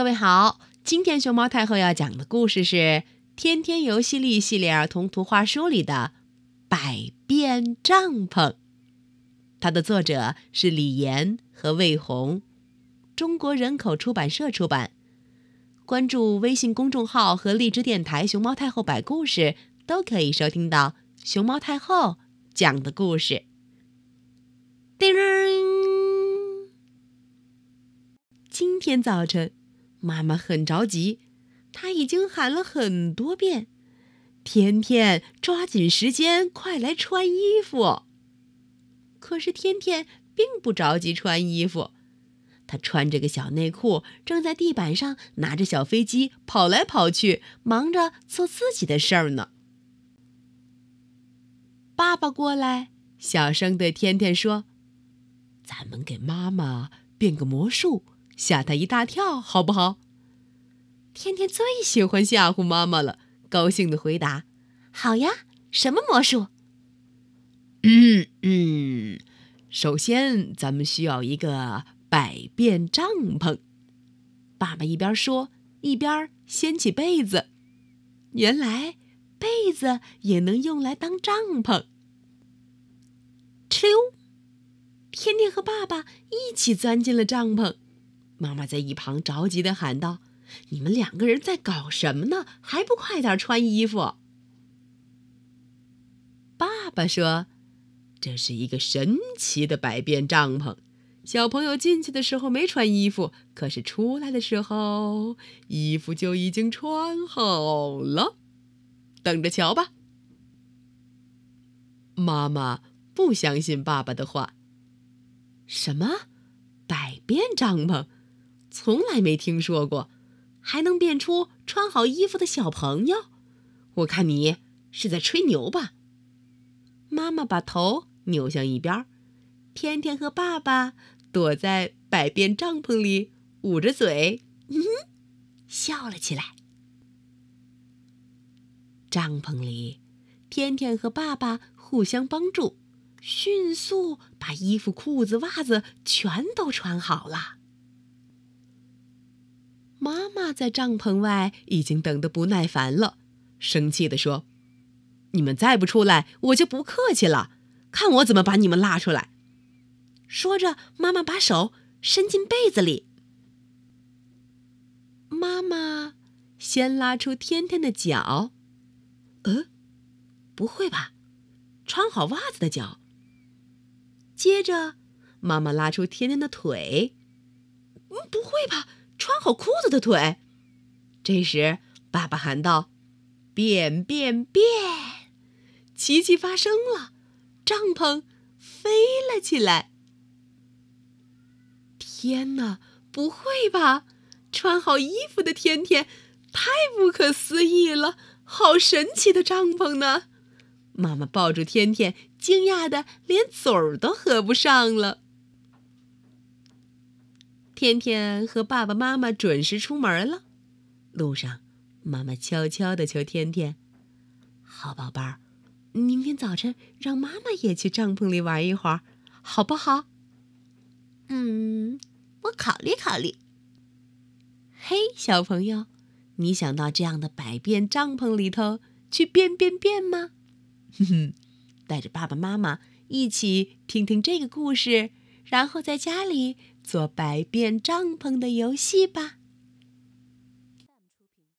各位好，今天熊猫太后要讲的故事是《天天游戏力》系列儿童图画书里的《百变帐篷》，它的作者是李岩和魏红，中国人口出版社出版。关注微信公众号和荔枝电台“熊猫太后摆故事”，都可以收听到熊猫太后讲的故事。叮！今天早晨。妈妈很着急，她已经喊了很多遍：“天天抓紧时间，快来穿衣服。”可是天天并不着急穿衣服，他穿着个小内裤，正在地板上拿着小飞机跑来跑去，忙着做自己的事儿呢。爸爸过来，小声对天天说：“咱们给妈妈变个魔术。”吓他一大跳，好不好？天天最喜欢吓唬妈妈了，高兴的回答：“好呀，什么魔术？”嗯嗯，首先咱们需要一个百变帐篷。爸爸一边说，一边掀起被子。原来被子也能用来当帐篷。哧溜，天天和爸爸一起钻进了帐篷。妈妈在一旁着急的喊道：“你们两个人在搞什么呢？还不快点穿衣服！”爸爸说：“这是一个神奇的百变帐篷，小朋友进去的时候没穿衣服，可是出来的时候衣服就已经穿好了，等着瞧吧。”妈妈不相信爸爸的话：“什么百变帐篷？”从来没听说过，还能变出穿好衣服的小朋友？我看你是在吹牛吧。妈妈把头扭向一边，天天和爸爸躲在百变帐篷里，捂着嘴，嗯，笑了起来。帐篷里，天天和爸爸互相帮助，迅速把衣服、裤子、袜子全都穿好了。妈妈在帐篷外已经等得不耐烦了，生气地说：“你们再不出来，我就不客气了！看我怎么把你们拉出来！”说着，妈妈把手伸进被子里。妈妈先拉出天天的脚，呃，不会吧？穿好袜子的脚。接着，妈妈拉出天天的腿，嗯，不会吧？穿好裤子的腿，这时爸爸喊道：“变变变！”奇迹发生了，帐篷飞了起来。天哪，不会吧？穿好衣服的天天，太不可思议了！好神奇的帐篷呢！妈妈抱住天天，惊讶的连嘴儿都合不上了。天天和爸爸妈妈准时出门了。路上，妈妈悄悄地求天天：“好宝贝儿，明天早晨让妈妈也去帐篷里玩一会儿，好不好？”“嗯，我考虑考虑。”“嘿，小朋友，你想到这样的百变帐篷里头去变变变吗？”“哼哼，带着爸爸妈妈一起听听这个故事，然后在家里。”做百变帐篷的游戏吧。